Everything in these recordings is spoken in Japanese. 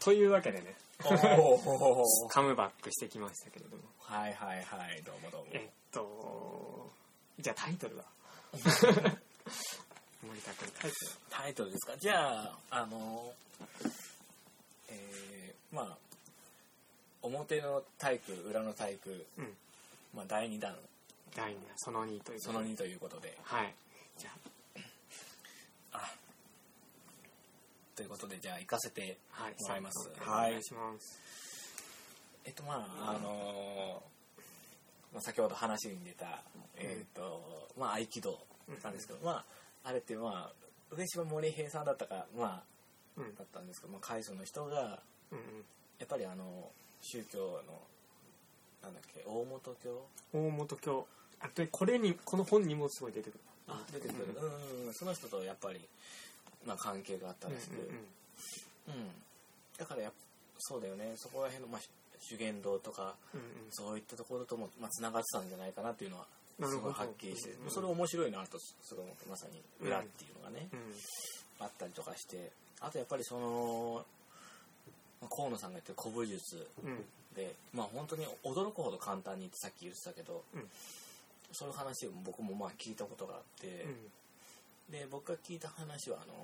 というわけでね。カムバックしてきましたけれども。はいはいはいどうもどうも。えっとじゃあタイトルは？森田君。タイトルはタイトルですか？じゃああのえー、まあ表の体育裏の体育、うん。まあ、第2弾。第2弾その2というその2ということで。はいじゃあということでじゃあ行かせてもらいます。おはい。願いします。えっとまああのまあ、先ほど話に出た、えっ、とまあ合気道なんですけど、まああれってまあ上島森平さんだったかまうん。あだったんですけど、まあ、会社の人がうんやっぱりあの宗教のなんだっけ大本教？うん大本教。あでこれにこの本にもすごい出てくる。あ出てくる、うんうん、その人とやっぱり、まあ、関係があったうんらしく、うんうんだからやっそうだよね。そこら辺の、まあ、修験道とかうんうん。そういったところとも、まあ、つながってたんじゃないかなっていうのはすごいはっきりして、うんそれ面白いなとすごい思ってまさに。裏っていうのがね、うん。あったりとかして。あとやっぱりその、まあ河野さんが言ってる古武術うん。でまあ本当に驚くほど簡単にってさっき言ってたけど、うん。そういう話を僕もまあ聞いたことがあって、で僕が聞いた話はあの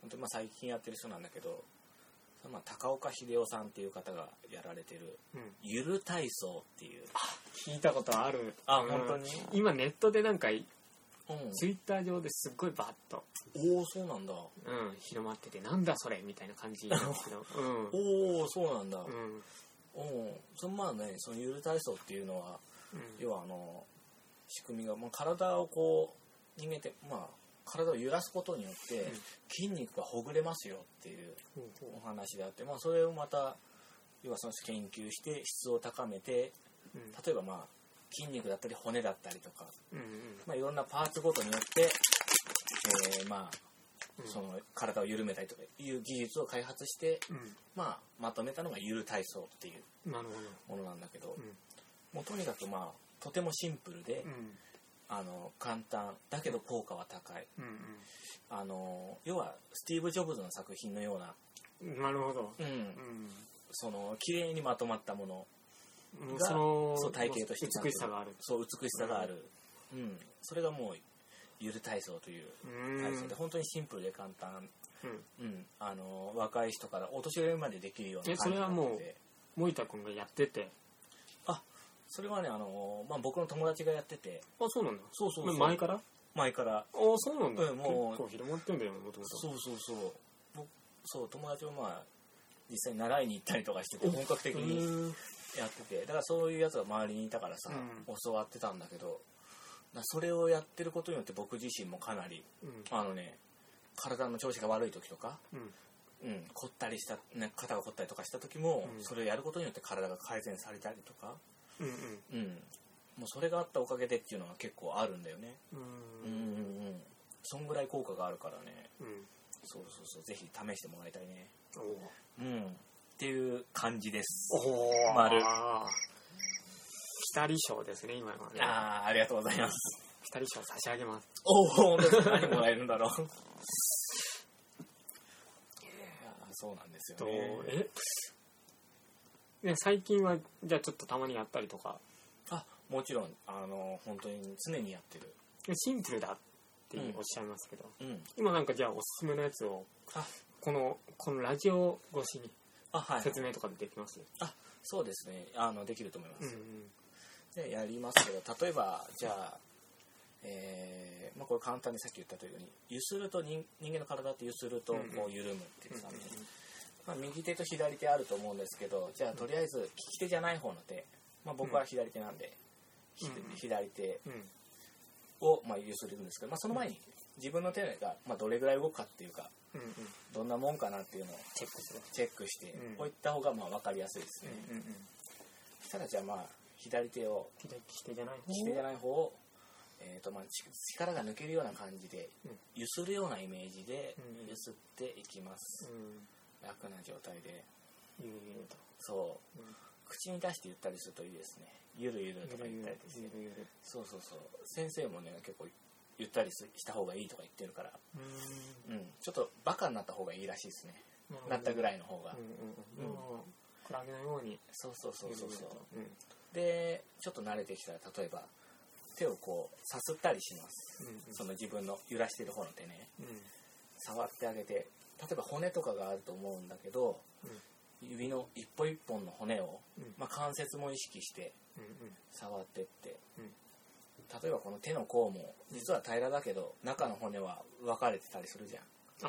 本当にまあ最近やってる人なんだけど、まあ高岡秀夫さんっていう方がやられてるうん。ゆる体操っていう。聞いたことある。うん。あ本当に？今ネットでなんかうん。ツイッター上ですっごいバッと、おおそうなんだ。うん、広まっててなんだそれみたいな感じなんですけど。うん。おおそうなんだ。うん。うん。そのまあねそのゆる体操っていうのはうん。要はあの仕組みが、まあ、体をこう人間ってまあ体を揺らすことによってん。筋肉がほぐれますよっていうお話であって、まあ、それをまた要はその研究して質を高めてう例えばまあ筋肉だったり骨だったりとか、まあ、いろんなパーツごとによって、えーまあうん。その体を緩めたりとかいう技術を開発して、うまあ、まとめたのがゆる体操っていうものなんだけど、どもうとにかくまあとてもシンプルで、あの簡単。だけど効果は高い。うんあの要はスティーブ・ジョブズの作品のような、うんなるほど。うん。うん。その綺麗にまとまったものもうがそう体型として美しさがある。そう美しさがある、うん。それがもうゆる体操といううん。体操で本当にシンプルで簡単、うん。うん、あの若い人からお年寄りまでできるようなえそれはもう森田君がやってて。あそれはねあの、まあ、僕の友達がやってて。あそうなんだ。そうそうそう。前から？あ前から。そうなんだ。うんもう。結構広まってんだよもともとそうそうそう。僕そう友達もまあ実際に習いに行ったりとかしてて本格的にうんやってて。だからそういうやつが周りにいたからさ、う教わってたんだけど。だそれをやってることによって僕自身もかなりうん。あのね体の調子が悪い時とか、うん。うん、凝ったりした、ね、肩が凝ったりとかした時も、うん。それをやることによって体が改善されたりとか、うんうん、もうそれがあったおかげでっていうのは結構あるんだよね。うん。うんうんうん。そんぐらい効果があるからね。うん。そうそうそう。ぜひ試してもらいたいね。おう。ん。っていう感じです。お丸。あーピタリ賞ですね今のはね。ああありがとうございます。ピタリ賞差し上げます。おお何もらえるんだろう。いやーそうなんですよとねえね最近はじゃあちょっとたまにやったりとか。あもちろん。あの本当に常にやってる。シンプルだってうんおっしゃいますけど、うん。今なんかじゃあおすすめのやつをあ。このこのラジオ越しに説明とかでできます、あそうですね。あのできると思います、うんでやりますけど例えばじゃあえーまあ、これ簡単にさっき言ったというようにゆすると人人間の体ってゆするとうんうん。こう緩むっていううん感じ、まあ、右手と左手あると思うんですけどじゃあとりあえず利き手じゃない方の手、まあ、僕は左手なんで、ひうん。左手うん。をまあゆするんですけど、まあ、その前に自分の手がまあどれぐらい動くかっていうかうんうん。どんなもんかなっていうのをチェックするチェックしてうん。おいた方がまあ分かりやすいですね、うんうんそしたらじゃあまあ左手を左利き手じゃない方？利き手じゃない方を、えーとまあ、ち力が抜けるような感じでうん。ゆするようなイメージでうん。ゆすっていきます、うん楽な状態で。ゆるゆるとそう。うん。口に出して言ったりするといいですね。ゆるゆるとか言ったりしてゆるゆるそうそうそう。先生もね結構言ったりすした方がいいとか言ってるから。うん。うん。ちょっとバカになった方がいいらしいですね。なったぐらいの方が、うんうんうん。もうクラゲのように。そうそうそうそうそう。うん。でちょっと慣れてきたら例えば手をこうさすったりします。うん。その自分の揺らしてる方の手ね。うん触ってあげて例えば骨とかがあると思うんだけど指の一本一本の骨を、うん。まあ、関節も意識してうんうん。触ってって、うん。例えばこの手の甲も実は平らだけど中の骨は分かれてたりするじゃん。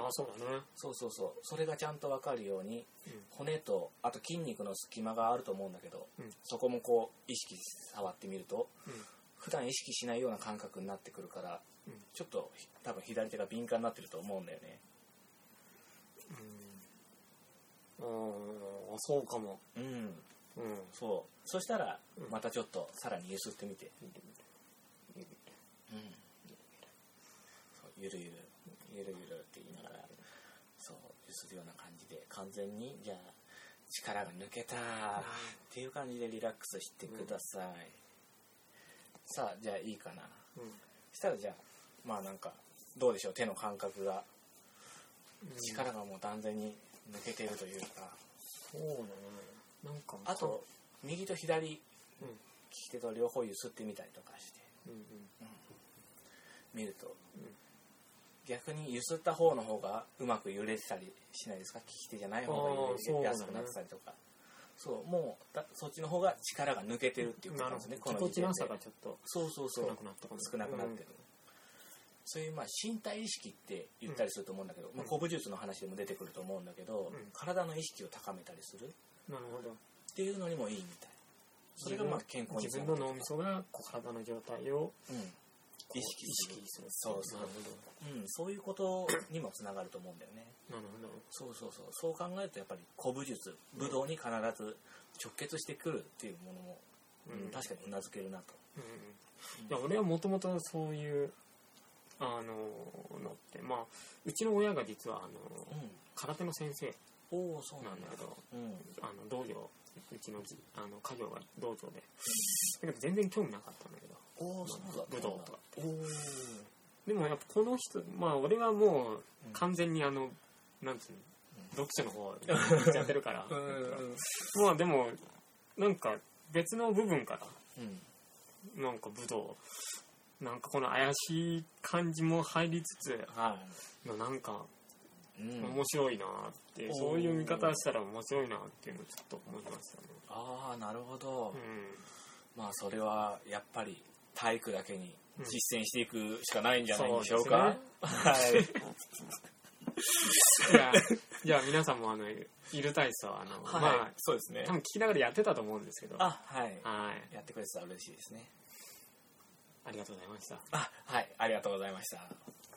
ああそうだね。そうそうそう。それがちゃんと分かるようにうん。骨とあと筋肉の隙間があると思うんだけど、うん。そこもこう意識して触ってみるとうん普段意識しないような感覚になってくるからうんちょっとひ多分左手が敏感になってると思うんだよね。うん。ああそうかも。うん。うん。そう。そしたらうん。またちょっとさらに揺すってみて、うん。ゆるゆるゆるゆるって言いながらそう揺するような感じで完全にじゃあ力が抜けたっていう感じでリラックスしてください、さあじゃあいいかな。うん。したらじゃあまあなんかどうでしょう手の感覚が。うん。力がもう完全に抜けてるというか、そうだね。なんかあと右と左利うん。き手と両方揺すってみたりとかして。うんうん。見ると。うん。逆に揺すった方の方がうまく揺れてたりしないですか？利き手じゃない方が揺れやすくなってたりとかそうもうだそっちの方が力が抜けてるっていうことなんですねこの時点で。ちょっとそうそうそう。少なくなった少なくなってる、そういうまあ身体意識って言ったりすると思うんだけど、まあ、古武術の話でも出てくると思うんだけど、うん。体の意識を高めたりする。っうんなるほど。ていうのにもいいみたい。それがまあ健康に自分の脳みそが体の状態をうん意意識する。識する。そうそうう。ん、そういうこと にもつながると思うんだよね。どなるほど。そうそうそう。そう考えるとやっぱり古武術武道に必ず直結してくるっていうものも、うんうん。確かにうなずけるなと、うんいや俺はもともとそういうあののってまあうちの親が実はあの空手の先生。おおそうなんんだけどうん。あの道場うちのじあの家業が道場で。だけど全然興味なかったんだ武道とかおおでもやっぱこの人まあ俺はもううん完全にあのなんつうの読書の方に行っちゃってるから。うん。うんまあでもなんか別の部分からうん。なんか武道なんかこの怪しい感じも入りつつはなんかい、うん、面白いなって、おー。そういう見方したら面白いなっていうのをちょっと思いましたね。ああなるほど、うん。まあそれはやっぱり体育だけにうん。実践していくしかないんじゃないでしょうか、はい。いやじゃあ皆さんもあのいる体操あの、はい、まあそうですね。多分聞きながらやってたと思うんですけど。あはい。はい。やってくれてたら嬉しいですね。ありがとうございました。あはい。ありがとうございました